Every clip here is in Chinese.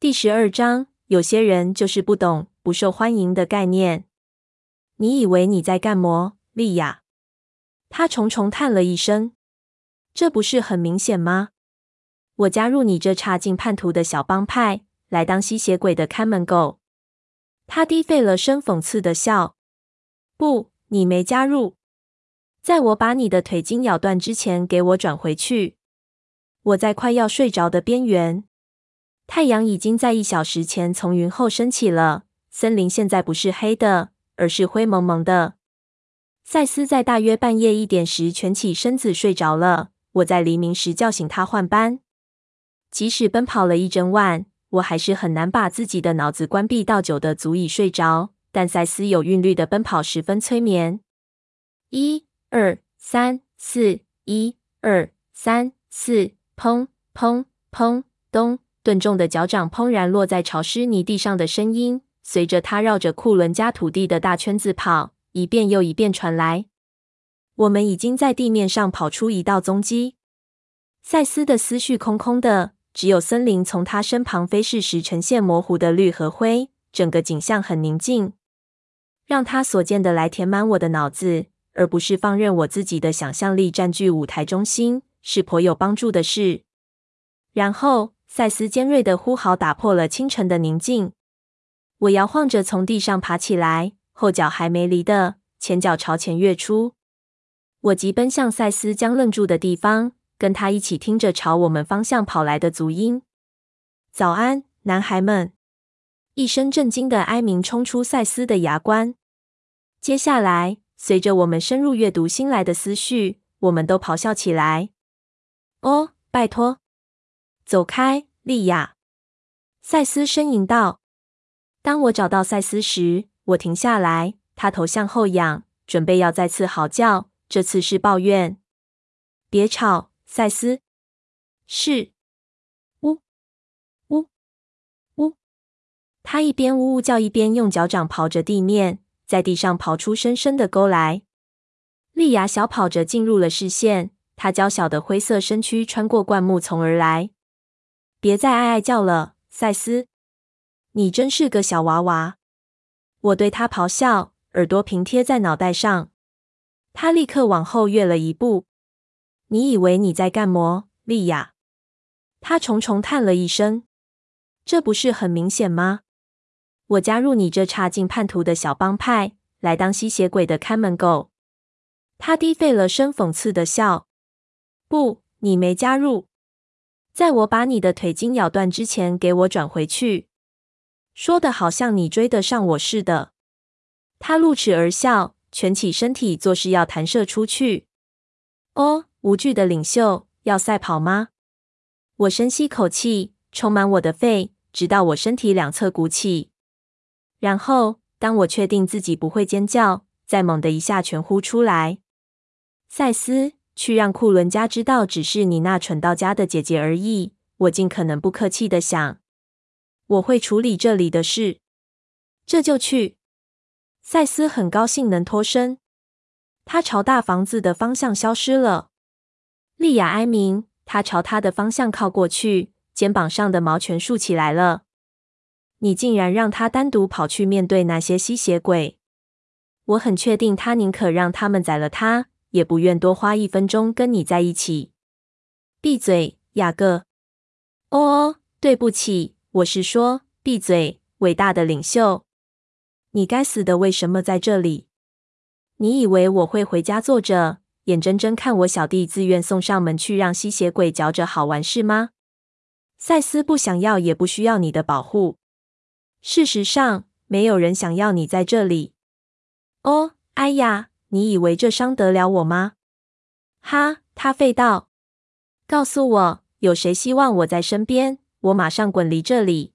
第十二章，有些人就是不懂不受欢迎的概念。你以为你在干么，莉亚？他重重叹了一声。这不是很明显吗？我加入你这差劲叛徒的小帮派，来当吸血鬼的看门狗。他低费了声，讽刺的笑。不，你没加入。在我把你的腿筋咬断之前，给我转回去。我在快要睡着的边缘。太阳已经在一小时前从云后升起了。森林现在不是黑的，而是灰蒙蒙的。赛斯在大约半夜一点时蜷起身子睡着了。我在黎明时叫醒他换班。即使奔跑了一整晚，我还是很难把自己的脑子关闭到久的足以睡着。但赛斯有韵律的奔跑十分催眠。一、二、三、四，一、二、三、四，砰砰砰，咚。钝重的脚掌砰然落在潮湿泥地上的声音，随着他绕着库伦家土地的大圈子跑，一遍又一遍传来。我们已经在地面上跑出一道踪迹。赛斯的思绪空空的，只有森林从他身旁飞逝时呈现模糊的绿和灰，整个景象很宁静。让他所见的来填满我的脑子，而不是放任我自己的想象力占据舞台中心，是颇有帮助的事。然后。赛斯尖锐的呼号打破了清晨的宁静。我摇晃着从地上爬起来，后脚还没离地，前脚朝前跃出。我急奔向赛斯将愣住的地方，跟他一起听着朝我们方向跑来的足音。早安，男孩们！一声震惊的哀鸣冲出赛斯的牙关。接下来，随着我们深入阅读新来的思绪，我们都咆哮起来：“哦，拜托！”走开，莉亚！赛斯呻吟道。当我找到赛斯时，我停下来，他头向后仰，准备要再次嚎叫，这次是抱怨。别吵，赛斯。是。呜，呜，呜。他一边呜呜叫，一边用脚掌刨着地面，在地上刨出深深的沟来。莉亚小跑着进入了视线，她娇小的灰色身躯穿过灌木丛而来。别再哀哀叫了，赛斯！你真是个小娃娃！我对他咆哮，耳朵平贴在脑袋上。他立刻往后跃了一步。你以为你在干么，莉亚？他重重叹了一声。这不是很明显吗？我加入你这差劲叛徒的小帮派，来当吸血鬼的看门狗。他低费了声，讽刺的笑。不，你没加入。在我把你的腿筋咬断之前，给我转回去。说的好像你追得上我似的。他露齿而笑，蜷起身体，作势要弹射出去。哦，无惧的领袖，要赛跑吗？我深吸口气，充满我的肺，直到我身体两侧鼓起。然后，当我确定自己不会尖叫，再猛的一下全呼出来。赛斯。去让库伦家知道，只是你那蠢到家的姐姐而已。我尽可能不客气地想，我会处理这里的事。这就去。赛斯很高兴能脱身，他朝大房子的方向消失了。莉亚哀鸣，他朝他的方向靠过去，肩膀上的毛全竖起来了。你竟然让他单独跑去面对那些吸血鬼！我很确定，他宁可让他们宰了他。也不愿多花一分钟跟你在一起。闭嘴，雅各！哦哦，对不起，我是说闭嘴，伟大的领袖！你该死的，为什么在这里？你以为我会回家坐着，眼睁睁看我小弟自愿送上门去让吸血鬼嚼着好玩是吗？赛斯不想要，也不需要你的保护。事实上，没有人想要你在这里。哦，哎呀！你以为这伤得了我吗？哈！他吠道：“告诉我，有谁希望我在身边？我马上滚离这里。”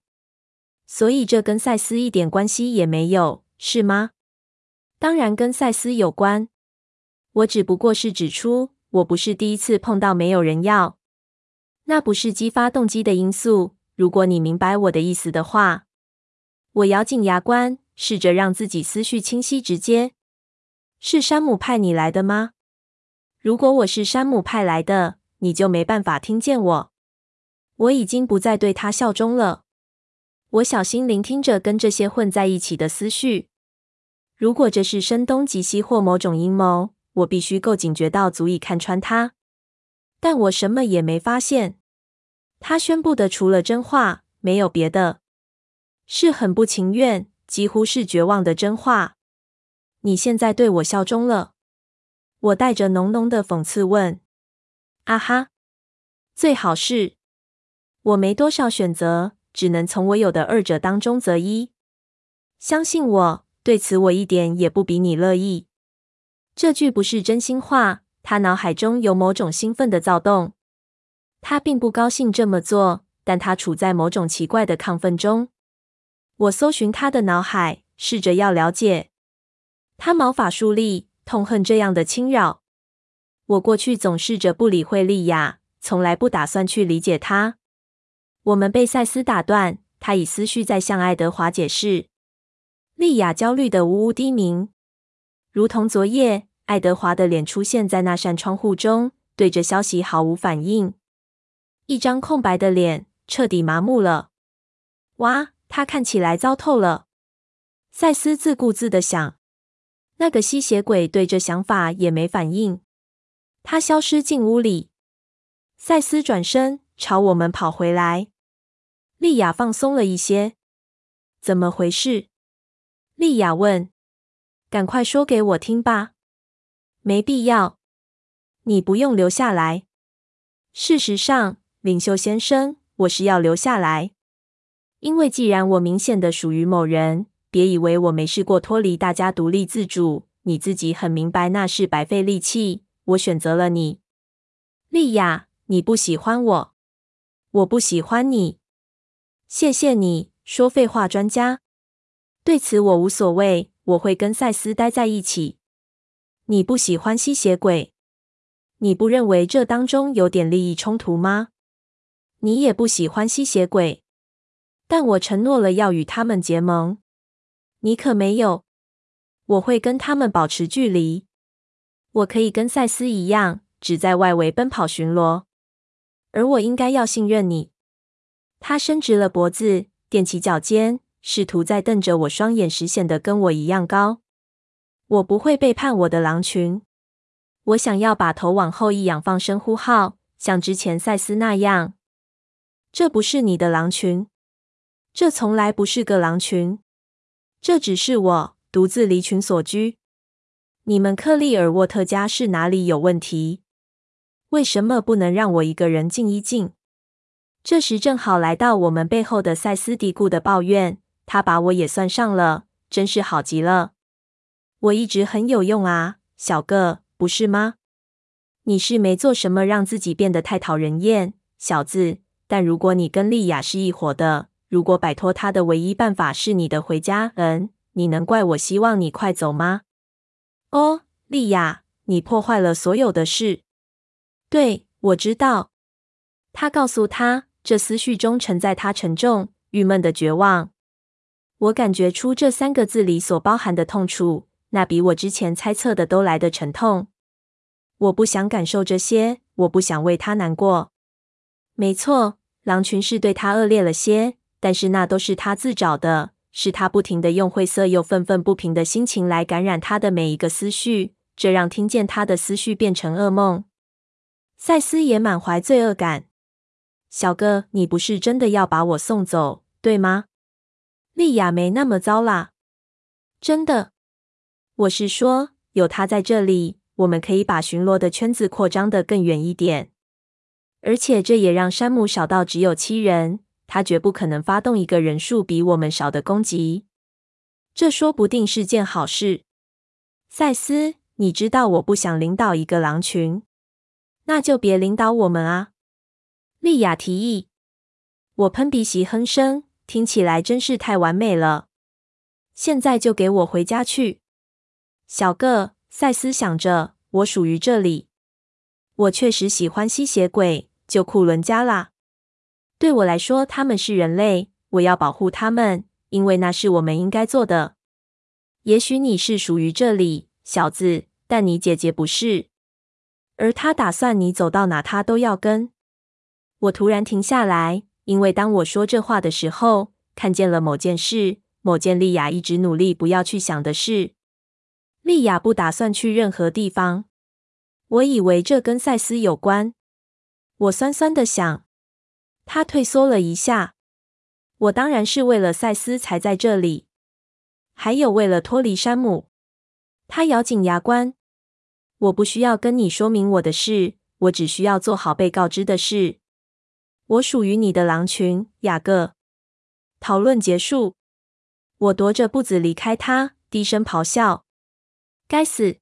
所以这跟赛斯一点关系也没有，是吗？当然跟赛斯有关。我只不过是指出，我不是第一次碰到没有人要。那不是激发动机的因素。如果你明白我的意思的话，我咬紧牙关，试着让自己思绪清晰直接。是山姆派你来的吗？如果我是山姆派来的，你就没办法听见我。我已经不再对他效忠了。我小心聆听着跟这些混在一起的思绪。如果这是声东击西或某种阴谋，我必须够警觉到足以看穿它。但我什么也没发现。他宣布的除了真话，没有别的，是很不情愿，几乎是绝望的真话。你现在对我效忠了？我带着浓浓的讽刺问。啊哈，最好是。我没多少选择，只能从我有的二者当中择一。相信我，对此我一点也不比你乐意。这句不是真心话。他脑海中有某种兴奋的躁动。他并不高兴这么做，但他处在某种奇怪的亢奋中。我搜寻他的脑海，试着要了解。他毛发竖立，痛恨这样的侵扰。我过去总试着不理会莉亚，从来不打算去理解她。我们被赛斯打断，他以思绪在向爱德华解释。莉亚焦虑的呜呜低鸣，如同昨夜，爱德华的脸出现在那扇窗户中，对着消息毫无反应。一张空白的脸，彻底麻木了。哇，他看起来糟透了。赛斯自顾自的想。那个吸血鬼对这想法也没反应。他消失进屋里。赛斯转身朝我们跑回来。莉亚放松了一些。怎么回事？莉亚问。赶快说给我听吧。没必要。你不用留下来。事实上，领袖先生，我是要留下来。因为既然我明显的属于某人，别以为我没试过脱离大家独立自主。你自己很明白那是白费力气。我选择了你。莉亚，你不喜欢我。我不喜欢你。谢谢你，说废话专家。对此我无所谓，我会跟赛斯待在一起。你不喜欢吸血鬼？你不认为这当中有点利益冲突吗？你也不喜欢吸血鬼，但我承诺了要与他们结盟。你可没有。我会跟他们保持距离。我可以跟赛斯一样，只在外围奔跑巡逻，而我应该要信任你。他伸直了脖子，踮起脚尖，试图在瞪着我双眼时显得跟我一样高。我不会背叛我的狼群。我想要把头往后一仰，放声呼号，像之前赛斯那样。这不是你的狼群，这从来不是个狼群，这只是我独自离群所居。你们克利尔沃特家是哪里有问题？为什么不能让我一个人静一静？这时正好来到我们背后的赛斯嘀咕的抱怨，他把我也算上了，真是好极了。我一直很有用啊，小个，不是吗？你是没做什么让自己变得太讨人厌，小子。但如果你跟莉亚是一伙的，如果摆脱他的唯一办法是你的回家，嗯，你能怪我希望你快走吗？哦，莉亚，你破坏了所有的事。对，我知道。他告诉他。这思绪中承载他沉重、郁闷的绝望。我感觉出这三个字里所包含的痛楚，那比我之前猜测的都来得沉痛。我不想感受这些，我不想为他难过。没错，狼群是对他恶劣了些，但是那都是他自找的，是他不停的用晦涩又愤愤不平的心情来感染他的每一个思绪，这让听见他的思绪变成噩梦。赛斯也满怀罪恶感。小哥，你不是真的要把我送走，对吗？莉亚没那么糟啦，真的。我是说，有他在这里，我们可以把巡逻的圈子扩张得更远一点。而且这也让山姆少到只有七人，他绝不可能发动一个人数比我们少的攻击。这说不定是件好事。赛斯，你知道我不想领导一个狼群，那就别领导我们啊。莉亚提议：“我喷鼻息哼声，听起来真是太完美了。现在就给我回家去。”小个，赛斯想着，我属于这里。我确实喜欢吸血鬼，就库伦家啦。对我来说，他们是人类，我要保护他们，因为那是我们应该做的。也许你是属于这里，小子，但你姐姐不是，而她打算你走到哪，她都要跟。我突然停下来，因为当我说这话的时候，看见了某件事，某件莉亚一直努力不要去想的事。莉亚不打算去任何地方。我以为这跟赛斯有关。我酸酸的想。他退缩了一下。我当然是为了赛斯才在这里，还有为了脱离山姆。他咬紧牙关。我不需要跟你说明我的事，我只需要做好被告知的事。我属于你的狼群，雅各。讨论结束。我踱着步子离开他，低声咆哮：“该死！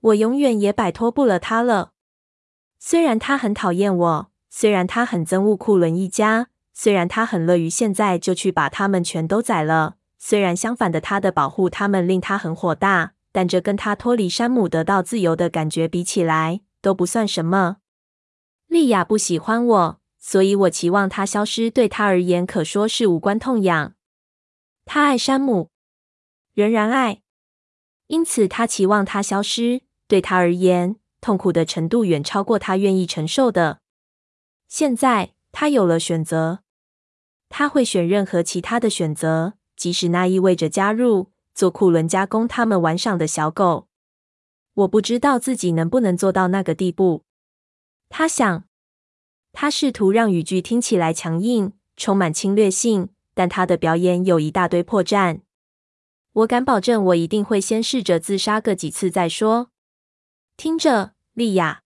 我永远也摆脱不了他了。虽然他很讨厌我，虽然他很憎恶库伦一家，虽然他很乐于现在就去把他们全都宰了，虽然相反的，他的保护他们令他很火大。”但这跟他脱离山姆得到自由的感觉比起来，都不算什么。莉亚不喜欢我，所以我期望他消失，对他而言可说是无关痛痒。他爱山姆，仍然爱，因此他期望他消失，对他而言痛苦的程度远超过他愿意承受的。现在他有了选择，他会选任何其他的选择，即使那意味着加入。做库伦加工他们玩赏的小狗，我不知道自己能不能做到那个地步。他想，他试图让语句听起来强硬，充满侵略性，但他的表演有一大堆破绽。我敢保证，我一定会先试着自杀个几次再说。听着，莉亚，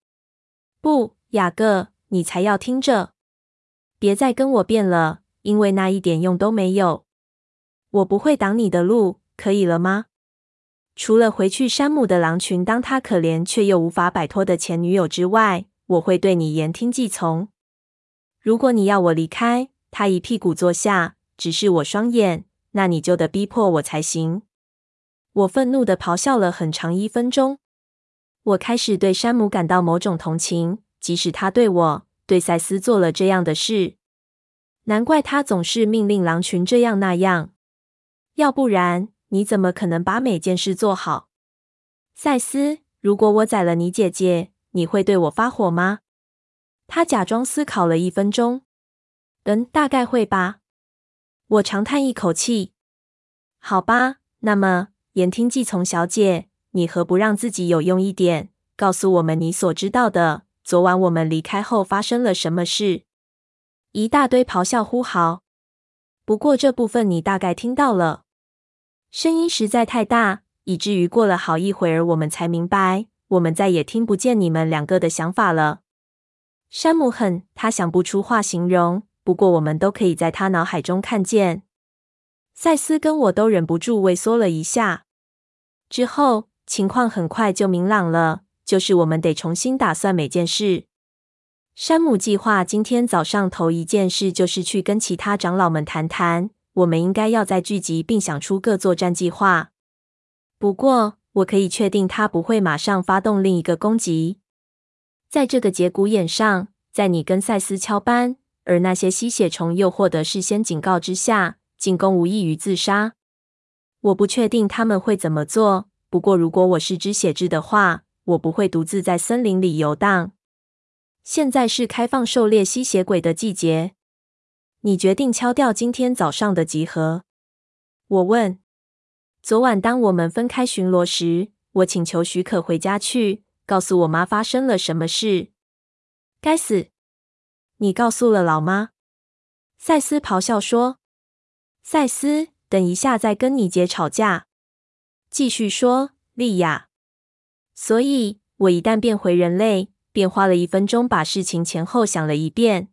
不，雅各，你才要听着，别再跟我辩了，因为那一点用都没有。我不会挡你的路。可以了吗？除了回去山姆的狼群当他可怜却又无法摆脱的前女友之外，我会对你言听计从。如果你要我离开，他一屁股坐下，直视我双眼，那你就得逼迫我才行。我愤怒的咆哮了很长一分钟。我开始对山姆感到某种同情，即使他对我、对赛斯做了这样的事。难怪他总是命令狼群这样那样。要不然。你怎么可能把每件事做好，赛斯？如果我宰了你姐姐，你会对我发火吗？他假装思考了一分钟。嗯，大概会吧。我长叹一口气。好吧，那么言听计从，小姐，你何不让自己有用一点，告诉我们你所知道的。昨晚我们离开后发生了什么事？一大堆咆哮呼嚎。不过这部分你大概听到了。声音实在太大，以至于过了好一会儿，我们才明白，我们再也听不见你们两个的想法了。山姆很，他想不出话形容，不过我们都可以在他脑海中看见。赛斯跟我都忍不住畏缩了一下。之后情况很快就明朗了，就是我们得重新打算每件事。山姆计划今天早上头一件事就是去跟其他长老们谈谈。我们应该要再聚集，并想出各作战计划。不过，我可以确定他不会马上发动另一个攻击。在这个节骨眼上，在你跟赛斯敲班，而那些吸血虫又获得事先警告之下，进攻无异于自杀。我不确定他们会怎么做。不过，如果我是只血蛭的话，我不会独自在森林里游荡。现在是开放狩猎吸血鬼的季节。你决定敲掉今天早上的集合？我问。昨晚当我们分开巡逻时，我请求许可回家去，告诉我妈发生了什么事。该死！你告诉了老妈？赛斯咆哮说。赛斯，等一下再跟你姐吵架。继续说，莉亚。所以，我一旦变回人类，便花了一分钟把事情前后想了一遍。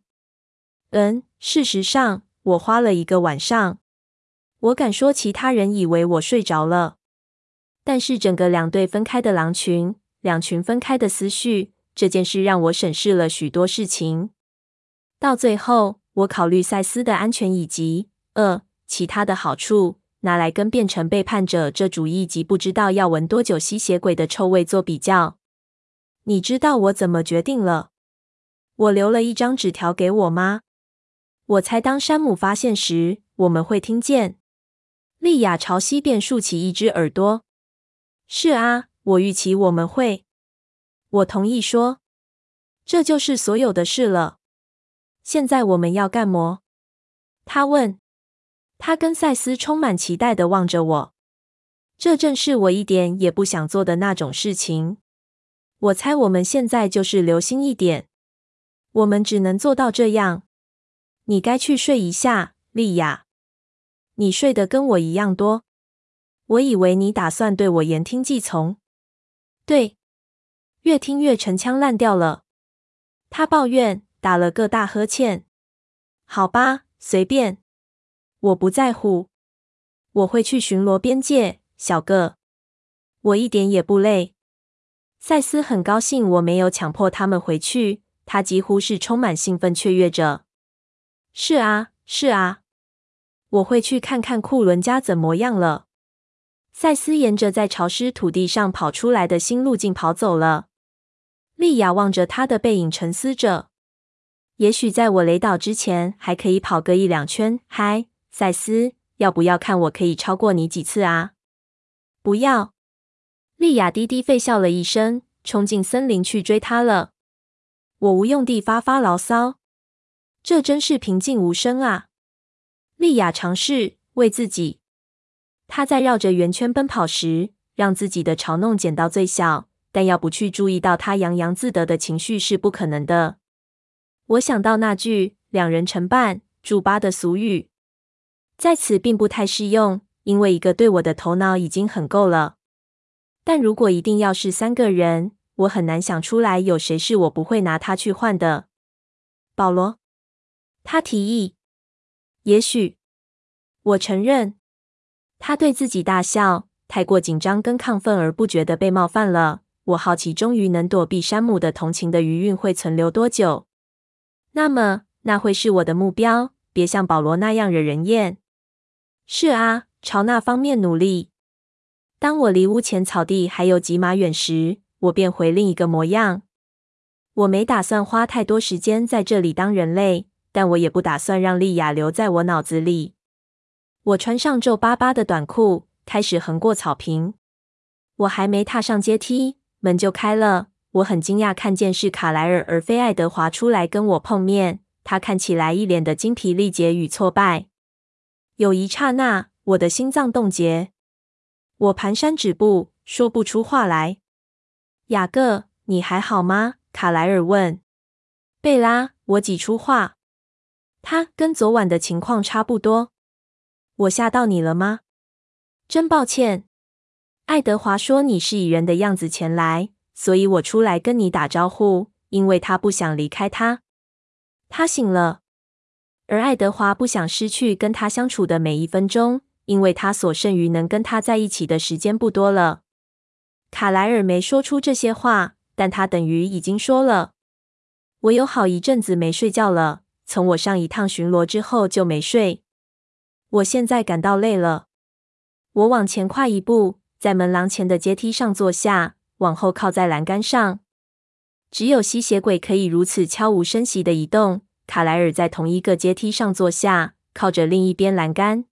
嗯。事实上，我花了一个晚上。我敢说，其他人以为我睡着了。但是，整个两队分开的狼群，两群分开的思绪，这件事让我审视了许多事情。到最后，我考虑赛斯的安全以及呃其他的好处，拿来跟变成背叛者这主意及不知道要闻多久吸血鬼的臭味做比较。你知道我怎么决定了？我留了一张纸条给我妈。我猜，当山姆发现时，我们会听见。莉亚朝西边竖起一只耳朵。是啊，我预期我们会。我同意说，这就是所有的事了。现在我们要干么？他问。他跟赛斯充满期待的望着我。这正是我一点也不想做的那种事情。我猜我们现在就是留心一点，我们只能做到这样。你该去睡一下，莉亚。你睡得跟我一样多。我以为你打算对我言听计从。对，越听越陈腔滥调了。他抱怨，打了个大呵欠。好吧，随便，我不在乎。我会去巡逻边界，小个。我一点也不累。赛斯很高兴我没有强迫他们回去，他几乎是充满兴奋雀跃着。是啊，是啊。我会去看看库伦家怎么样了。赛斯沿着在潮湿土地上跑出来的新路径跑走了。莉亚望着他的背影，沉思着。也许在我累倒之前，还可以跑个一两圈。嗨，赛斯，要不要看我可以超过你几次啊？不要。莉亚低低废笑了一声，冲进森林去追他了。我无用地发发牢骚，这真是平静无声啊。莉亚尝试为自己。她在绕着圆圈奔跑时，让自己的嘲弄减到最小，但要不去注意到她洋洋自得的情绪是不可能的。我想到那句“两人成伴，助八”的俗语，在此并不太适用，因为一个对我的头脑已经很够了。但如果一定要是三个人，我很难想出来有谁是我不会拿他去换的。保罗，他提议。也许，我承认，他对自己大笑，太过紧张跟亢奋而不觉得被冒犯了。我好奇，终于能躲避山姆的同情的余韵会存留多久？那么，那会是我的目标。别像保罗那样惹人厌。是啊，朝那方面努力。当我离屋前草地还有几码远时，我变回另一个模样。我没打算花太多时间在这里当人类。但我也不打算让莉亚留在我脑子里。我穿上皱巴巴的短裤，开始横过草坪。我还没踏上阶梯，门就开了。我很惊讶看见是卡莱尔而非爱德华出来跟我碰面。他看起来一脸的精疲力竭与挫败。有一刹那，我的心脏冻结，我蹒跚止步，说不出话来。雅各，你还好吗？卡莱尔问。贝拉，我挤出话。他跟昨晚的情况差不多。我吓到你了吗？真抱歉。爱德华说你是以人的样子前来，所以我出来跟你打招呼，因为他不想离开他。他醒了，而爱德华不想失去跟他相处的每一分钟，因为他所剩余能跟他在一起的时间不多了。卡莱尔没说出这些话，但他等于已经说了。我有好一阵子没睡觉了。从我上一趟巡逻之后就没睡，我现在感到累了。我往前跨一步，在门廊前的阶梯上坐下，往后靠在栏杆上。只有吸血鬼可以如此悄无声息地移动。卡莱尔在同一个阶梯上坐下，靠着另一边栏杆。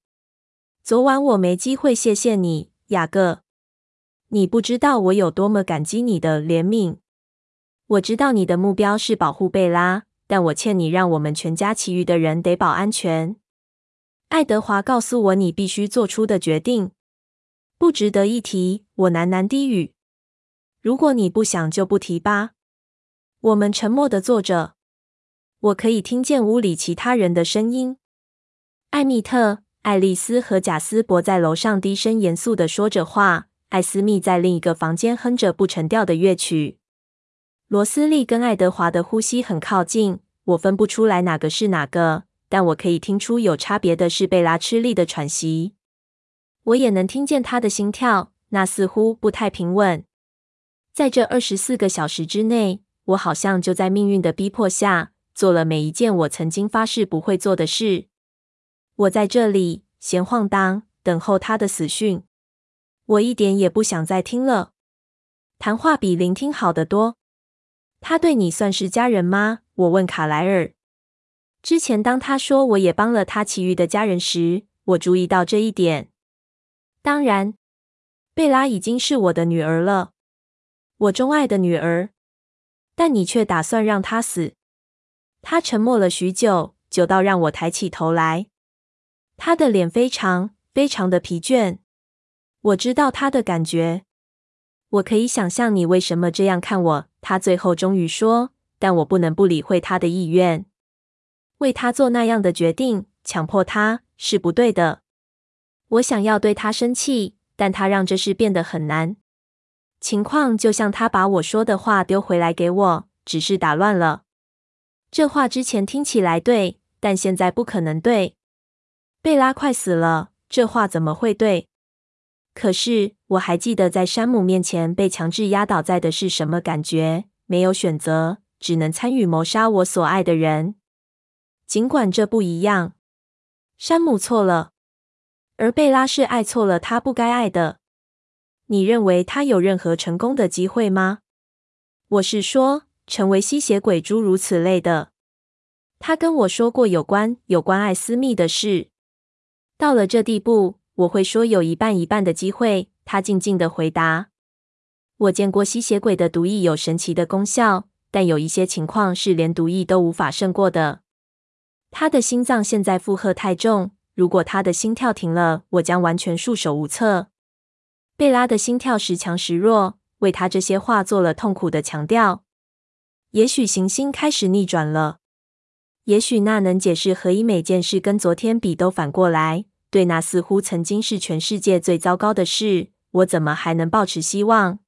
昨晚我没机会谢谢你，雅各。你不知道我有多么感激你的怜悯。我知道你的目标是保护贝拉。但我欠你，让我们全家其余的人得保安全。爱德华告诉我你必须做出的决定，不值得一提。我喃喃低语：“如果你不想，就不提吧。”我们沉默的坐着，我可以听见屋里其他人的声音。艾蜜特、爱丽丝和贾斯伯在楼上低声严肃地说着话。艾斯密在另一个房间哼着不成调的乐曲。罗斯利跟爱德华的呼吸很靠近，我分不出来哪个是哪个，但我可以听出有差别的是贝拉吃力的喘息。我也能听见她的心跳，那似乎不太平稳。在这二十四个小时之内，我好像就在命运的逼迫下做了每一件我曾经发誓不会做的事。我在这里闲晃荡，等候他的死讯。我一点也不想再听了。谈话比聆听好得多。他对你算是家人吗？我问卡莱尔。之前当他说我也帮了他其余的家人时，我注意到这一点。当然，贝拉已经是我的女儿了，我钟爱的女儿。但你却打算让她死？他沉默了许久，久到让我抬起头来。他的脸非常非常的疲倦。我知道他的感觉。我可以想象你为什么这样看我。他最后终于说，但我不能不理会他的意愿。为他做那样的决定，强迫他是不对的。我想要对他生气，但他让这事变得很难。情况就像他把我说的话丢回来给我，只是打乱了。这话之前听起来对，但现在不可能对。贝拉快死了，这话怎么会对？可是我还记得在山姆面前被强制压倒在的是什么感觉，没有选择，只能参与谋杀我所爱的人。尽管这不一样，山姆错了，而贝拉是爱错了他不该爱的。你认为他有任何成功的机会吗？我是说，成为吸血鬼，诸如此类的。他跟我说过有关有关艾斯密的事。到了这地步，我会说有一半一半的机会。他静静地回答：“我见过吸血鬼的毒液有神奇的功效，但有一些情况是连毒液都无法胜过的。他的心脏现在负荷太重，如果他的心跳停了，我将完全束手无策。”贝拉的心跳时强时弱，为他这些话做了痛苦的强调。也许行星开始逆转了，也许那能解释何以每件事跟昨天比都反过来。对那似乎曾经是全世界最糟糕的事，我怎么还能抱持希望？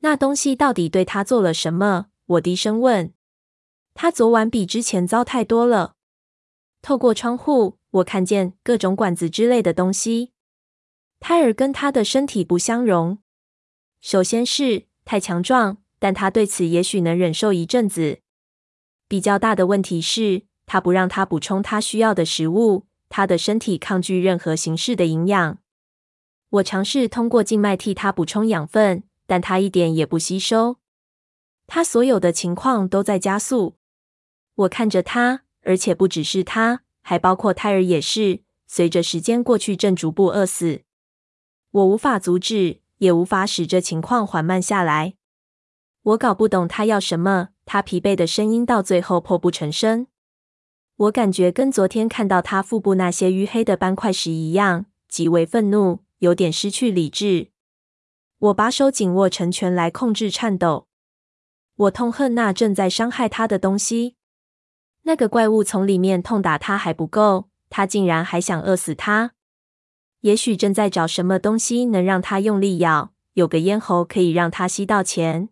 那东西到底对他做了什么？我低声问。他昨晚比之前糟太多了。透过窗户，我看见各种管子之类的东西。胎儿跟他的身体不相容。首先是太强壮，但他对此也许能忍受一阵子。比较大的问题是，他不让他补充他需要的食物。他的身体抗拒任何形式的营养。我尝试通过静脉替他补充养分，但他一点也不吸收。他所有的情况都在加速。我看着他，而且不只是他，还包括胎儿也是。随着时间过去，正逐步饿死。我无法阻止，也无法使这情况缓慢下来。我搞不懂他要什么。他疲惫的声音到最后破不成声。我感觉跟昨天看到他腹部那些淤黑的斑块时一样，极为愤怒，有点失去理智。我把手紧握成拳来控制颤抖。我痛恨那正在伤害他的东西。那个怪物从里面痛打他还不够，他竟然还想饿死他。也许正在找什么东西能让他用力咬，有个咽喉可以让他吸到钱。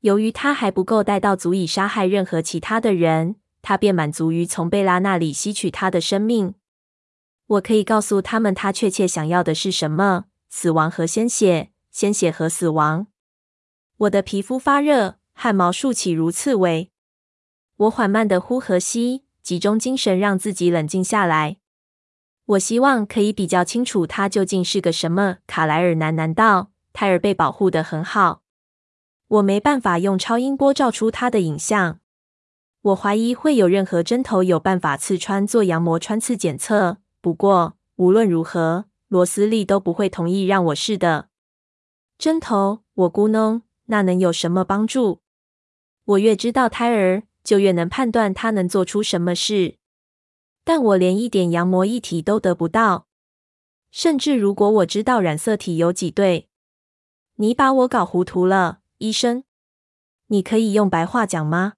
由于他还不够带到足以杀害任何其他的人。他便满足于从贝拉那里吸取他的生命。我可以告诉他们，他确切想要的是什么：死亡和鲜血，鲜血和死亡。我的皮肤发热，汗毛竖起如刺猬。我缓慢地呼和吸，集中精神让自己冷静下来。我希望可以比较清楚他究竟是个什么。卡莱尔喃喃道：“胎儿被保护得很好，我没办法用超音波照出他的影像。”我怀疑会有任何针头有办法刺穿做羊膜穿刺检测。不过无论如何，罗斯利都不会同意让我试的。针头，我咕哝，那能有什么帮助？我越知道胎儿，就越能判断他能做出什么事。但我连一点羊膜液体都得不到。甚至如果我知道染色体有几对，你把我搞糊涂了，医生。你可以用白话讲吗？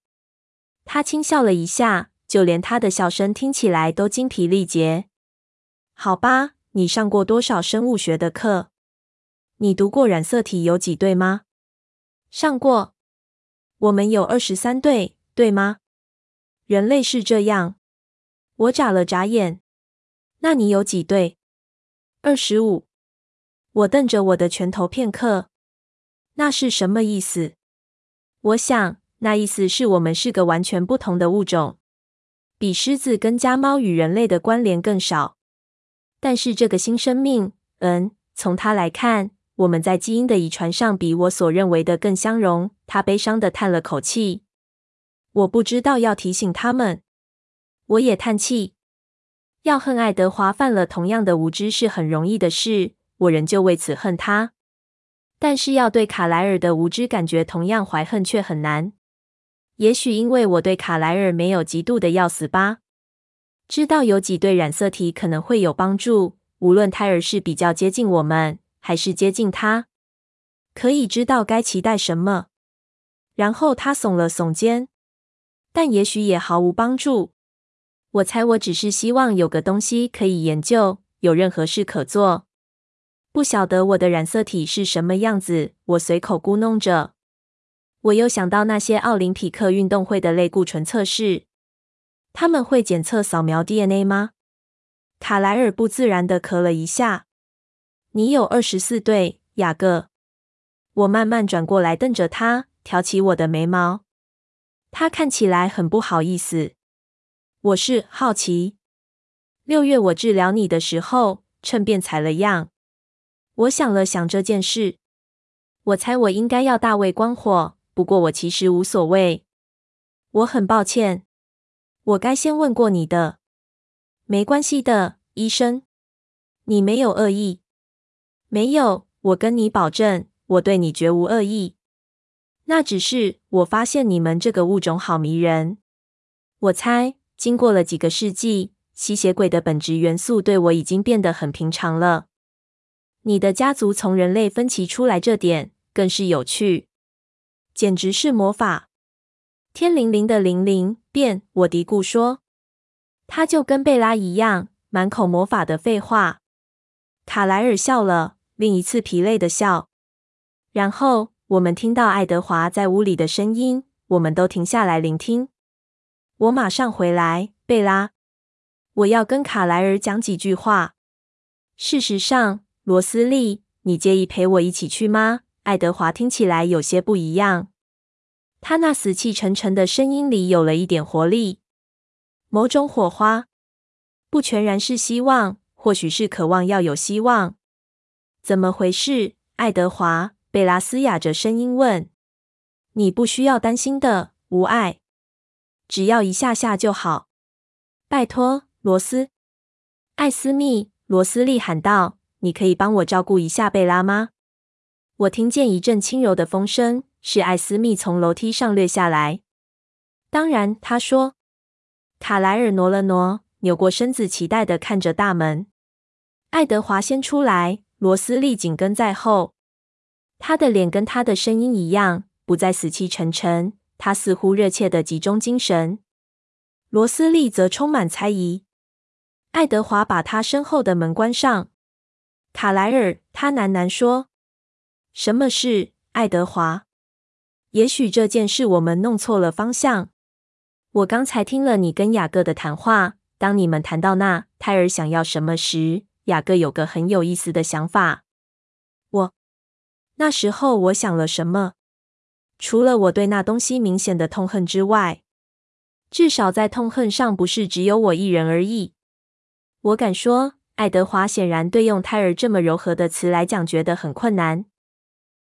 他轻笑了一下，就连他的笑声听起来都精疲力竭。好吧，你上过多少生物学的课？你读过染色体有几对吗？上过。我们有二十三对，对吗？人类是这样。我眨了眨眼。那你有几对？二十五。我瞪着我的拳头片刻。那是什么意思？我想。那意思是我们是个完全不同的物种，比狮子跟家猫与人类的关联更少。但是这个新生命，嗯，从它来看，我们在基因的遗传上比我所认为的更相容。他悲伤地叹了口气。我不知道要提醒他们。我也叹气。要恨爱德华犯了同样的无知是很容易的事，我仍旧为此恨他。但是要对卡莱尔的无知感觉同样怀恨却很难。也许因为我对卡莱尔没有嫉妒的要死吧。知道有几对染色体可能会有帮助，无论胎儿是比较接近我们，还是接近他，可以知道该期待什么。然后他耸了耸肩，但也许也毫无帮助。我猜我只是希望有个东西可以研究，有任何事可做。不晓得我的染色体是什么样子，我随口咕噥着。我又想到那些奥林匹克运动会的类固醇测试，他们会检测扫描 DNA 吗？卡莱尔不自然的咳了一下。你有二十四对，雅各。我慢慢转过来瞪着他，挑起我的眉毛。他看起来很不好意思。我是好奇。六月我治疗你的时候，趁便采了样。我想了想这件事，我猜我应该要大为关火，不过我其实无所谓。我很抱歉，我该先问过你的。没关系的，医生，你没有恶意。没有，我跟你保证，我对你绝无恶意。那只是我发现你们这个物种好迷人。我猜，经过了几个世纪，吸血鬼的本质元素对我已经变得很平常了。你的家族从人类分歧出来，这点更是有趣，简直是魔法。天灵灵的灵灵变，我嘀咕说，他就跟贝拉一样，满口魔法的废话。卡莱尔笑了，另一次疲累的笑。然后我们听到爱德华在屋里的声音，我们都停下来聆听。我马上回来，贝拉，我要跟卡莱尔讲几句话。事实上。罗斯利，你介意陪我一起去吗？爱德华听起来有些不一样，他那死气沉沉的声音里有了一点活力，某种火花，不全然是希望，或许是渴望要有希望。怎么回事？爱德华，贝拉嘶哑着声音问。你不需要担心的，无碍，只要一下下就好。拜托，罗斯，艾斯密，罗斯利喊道。你可以帮我照顾一下贝拉吗？我听见一阵轻柔的风声，是艾斯密从楼梯上掠下来。当然，他说。卡莱尔挪了挪，扭过身子，期待地看着大门。爱德华先出来，罗斯利紧跟在后。他的脸跟他的声音一样，不再死气沉沉。他似乎热切地集中精神。罗斯利则充满猜疑。爱德华把他身后的门关上。卡莱尔，他喃喃说：“什么事，爱德华？也许这件事我们弄错了方向。我刚才听了你跟雅各的谈话。当你们谈到那胎儿想要什么时，雅各有个很有意思的想法。我那时候我想了什么？除了我对那东西明显的痛恨之外，至少在痛恨上不是只有我一人而已。我敢说。”爱德华显然对用“胎儿”这么柔和的词来讲觉得很困难。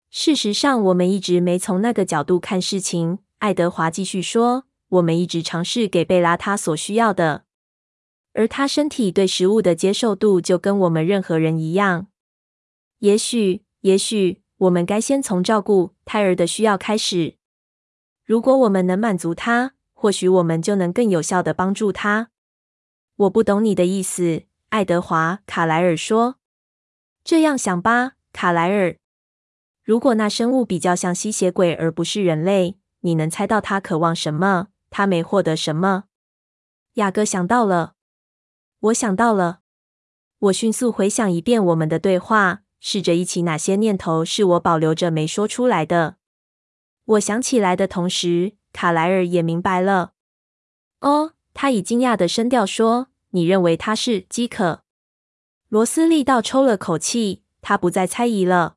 事实上，我们一直没从那个角度看事情。爱德华继续说：“我们一直尝试给贝拉他所需要的，而他身体对食物的接受度就跟我们任何人一样。也许，也许我们该先从照顾胎儿的需要开始。如果我们能满足他，或许我们就能更有效地帮助他。我不懂你的意思。”爱德华·卡莱尔说：“这样想吧，卡莱尔，如果那生物比较像吸血鬼而不是人类，你能猜到他渴望什么？他没获得什么？”雅各想到了，我想到了。我迅速回想一遍我们的对话，试着忆起哪些念头是我保留着没说出来的。我想起来的同时，卡莱尔也明白了。哦，他以惊讶的声调说。你认为他是饥渴？罗斯利倒抽了口气，他不再猜疑了。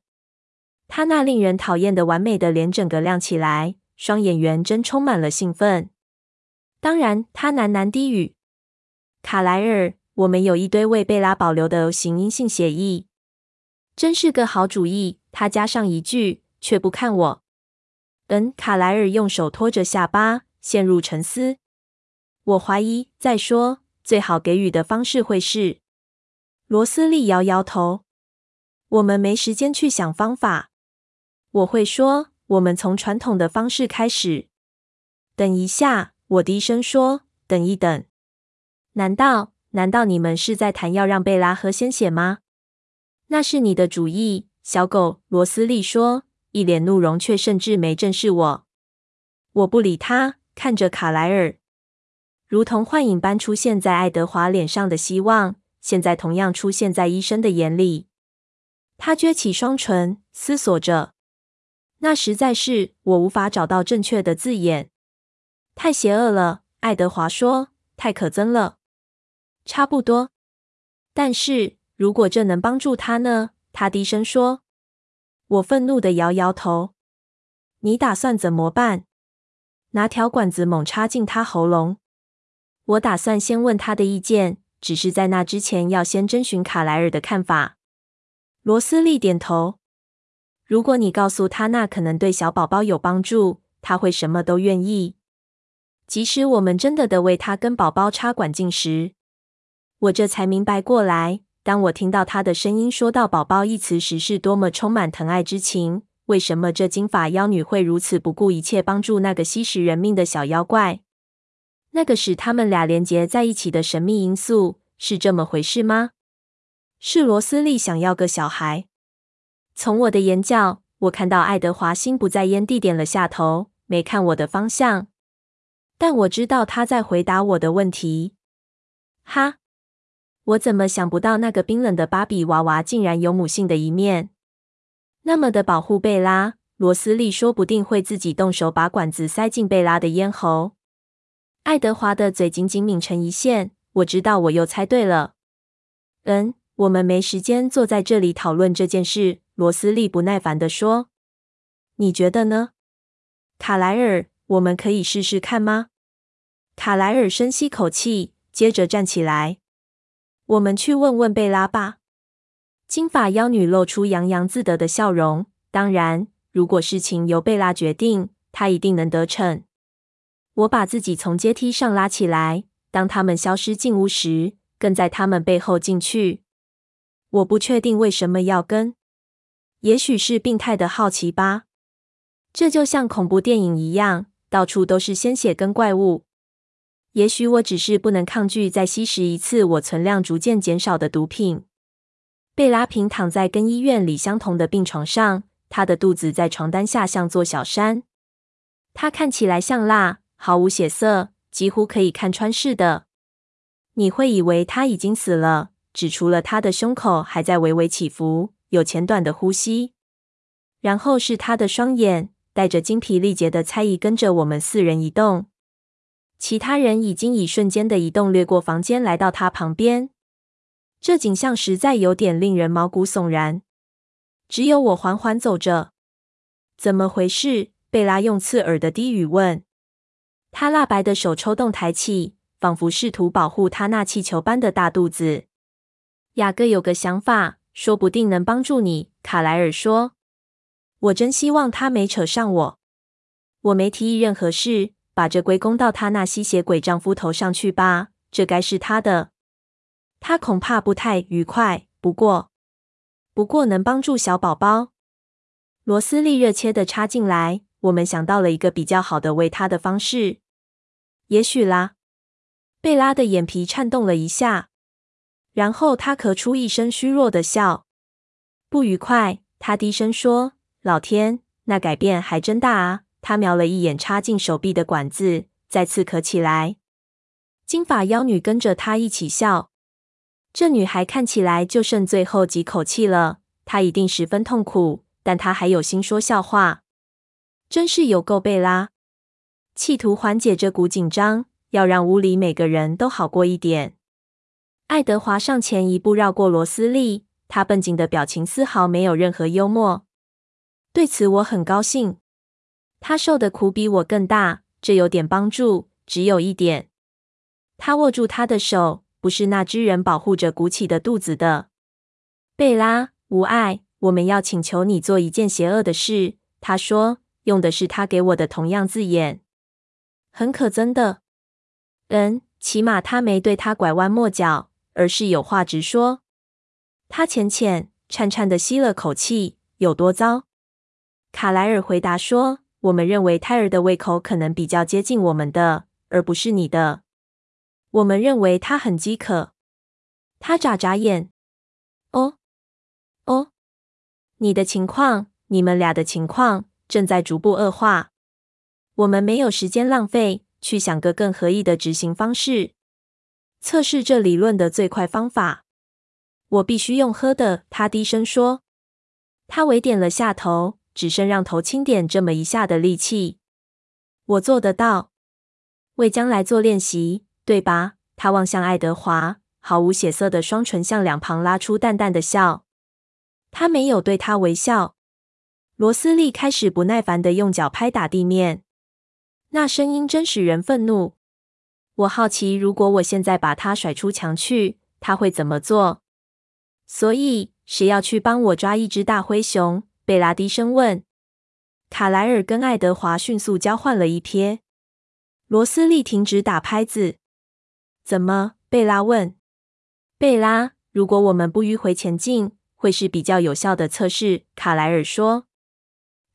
他那令人讨厌的完美的脸整个亮起来，双眼圆睁充满了兴奋。当然，他喃喃低语：“卡莱尔，我们有一堆为贝拉保留的 O 型阴性血液，真是个好主意。”他加上一句，却不看我。嗯，卡莱尔用手托着下巴，陷入沉思。我怀疑，再说。最好给予的方式会是，罗斯利摇摇头。我们没时间去想方法。我会说，我们从传统的方式开始。等一下，我低声说，等一等。难道难道你们是在谈要让贝拉喝鲜血吗？那是你的主意，小狗。罗斯利说，一脸怒容，却甚至没正视我。我不理他，看着卡莱尔，如同幻影般出现在爱德华脸上的希望，现在同样出现在医生的眼里。他撅起双唇，思索着。那实在是我无法找到正确的字眼。太邪恶了，爱德华说。太可憎了。差不多。但是如果这能帮助他呢？他低声说。我愤怒地摇摇头。你打算怎么办？拿条管子猛插进他喉咙。我打算先问他的意见，只是在那之前要先征询卡莱尔的看法。罗斯利点头。如果你告诉他那可能对小宝宝有帮助，他会什么都愿意。即使我们真的得为他跟宝宝插管进食。我这才明白过来，当我听到他的声音说到“宝宝”一词时，是多么充满疼爱之情。为什么这金发妖女会如此不顾一切帮助那个吸食人命的小妖怪？那个使他们俩连结在一起的神秘因素是这么回事吗？是罗斯利想要个小孩。从我的眼角，我看到爱德华心不在焉地点了下头，没看我的方向。但我知道他在回答我的问题。哈，我怎么想不到那个冰冷的芭比娃娃竟然有母性的一面？那么的保护贝拉，罗斯利说不定会自己动手把管子塞进贝拉的咽喉。爱德华的嘴紧紧抿成一线。我知道我又猜对了。嗯，我们没时间坐在这里讨论这件事。罗斯利不耐烦地说：“你觉得呢，卡莱尔？我们可以试试看吗？”卡莱尔深吸口气，接着站起来：“我们去问问贝拉吧。”金发妖女露出洋洋自得的笑容。当然，如果事情由贝拉决定，她一定能得逞。我把自己从阶梯上拉起来，当他们消失进屋时，跟在他们背后进去。我不确定为什么要跟。也许是病态的好奇吧。这就像恐怖电影一样，到处都是鲜血跟怪物。也许我只是不能抗拒再吸食一次我存量逐渐减少的毒品。贝拉平躺在跟医院里相同的病床上，她的肚子在床单下像座小山。她看起来像蜡，毫无血色，几乎可以看穿似的。你会以为他已经死了，只除了他的胸口还在微微起伏。有浅短的呼吸，然后是他的双眼带着精疲力竭的猜疑跟着我们四人移动。其他人已经以瞬间的移动掠过房间，来到他旁边。这景象实在有点令人毛骨悚然。只有我缓缓走着。怎么回事？贝拉用刺耳的低语问。他蜡白的手抽动抬起，仿佛试图保护他那气球般的大肚子。雅各有个想法。说不定能帮助你，卡莱尔说。我真希望他没扯上我。我没提议任何事，把这归功到他那吸血鬼丈夫头上去吧。这该是他的。他恐怕不太愉快。不过，不过能帮助小宝宝。罗斯利热切地插进来。我们想到了一个比较好的喂他的方式。也许啦。贝拉的眼皮颤动了一下。然后他咳出一声虚弱的笑，不愉快。他低声说：“老天，那改变还真大啊！”他瞄了一眼插进手臂的管子，再次咳起来。金发妖女跟着他一起笑。这女孩看起来就剩最后几口气了，她一定十分痛苦，但她还有心说笑话，真是有够贝拉。企图缓解这股紧张，要让屋里每个人都好过一点。爱德华上前一步，绕过罗斯利。他绷紧的表情丝毫没有任何幽默。对此我很高兴。他受的苦比我更大，这有点帮助，只有一点。他握住他的手，不是那只人保护着鼓起的肚子的。贝拉，无碍，我们要请求你做一件邪恶的事。他说，用的是他给我的同样字眼。很可憎的。嗯，起码他没对他拐弯抹角。而是有话直说。他浅浅、颤颤地吸了口气。有多糟？卡莱尔回答说：“我们认为胎儿的胃口可能比较接近我们的，而不是你的。”我们认为他很饥渴。他眨眨眼。哦，哦，你的情况，你们俩的情况正在逐步恶化。我们没有时间浪费，去想个更合意的执行方式。测试这理论的最快方法，我必须用喝的。他低声说。他微点了下头，只剩让头轻点这么一下的力气。我做得到，为将来做练习，对吧？他望向爱德华，毫无血色的双唇向两旁拉出淡淡的笑。他没有对他微笑。罗斯利开始不耐烦地用脚拍打地面，那声音真使人愤怒。我好奇，如果我现在把他甩出墙去，他会怎么做？所以，谁要去帮我抓一只大灰熊？贝拉低声问。卡莱尔跟爱德华迅速交换了一瞥。罗斯利停止打拍子。怎么？贝拉问。贝拉，如果我们不迂回前进，会是比较有效的测试。卡莱尔说。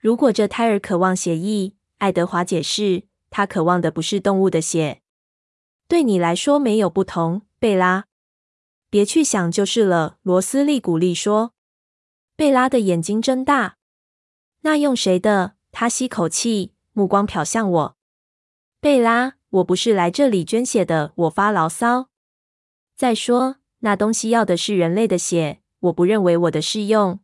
如果这胎儿渴望血液，爱德华解释，他渴望的不是动物的血。对你来说没有不同，贝拉。别去想就是了。罗斯利鼓励说。贝拉的眼睛睁大。那用谁的？他吸口气，目光瞟向我。贝拉，我不是来这里捐血的。我发牢骚。再说，那东西要的是人类的血，我不认为我的适用。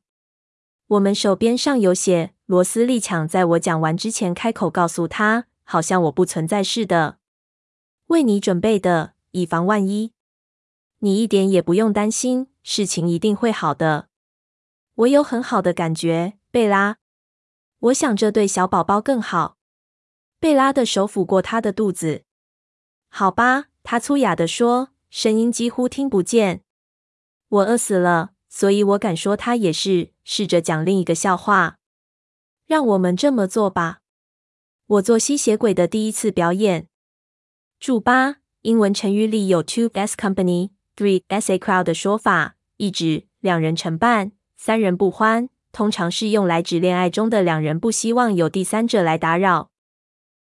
我们手边上有血。罗斯利抢在我讲完之前开口告诉他，好像我不存在似的。为你准备的，以防万一。你一点也不用担心，事情一定会好的。我有很好的感觉，贝拉。我想这对小宝宝更好。贝拉的手抚过他的肚子。好吧，他粗哑地说，声音几乎听不见。我饿死了，所以我敢说他也是。试着讲另一个笑话。让我们这么做吧。我做吸血鬼的第一次表演。注八，英文成语里有 two as company, three s a crowd 的说法，意指两人成伴，三人不欢。通常是用来指恋爱中的两人不希望有第三者来打扰。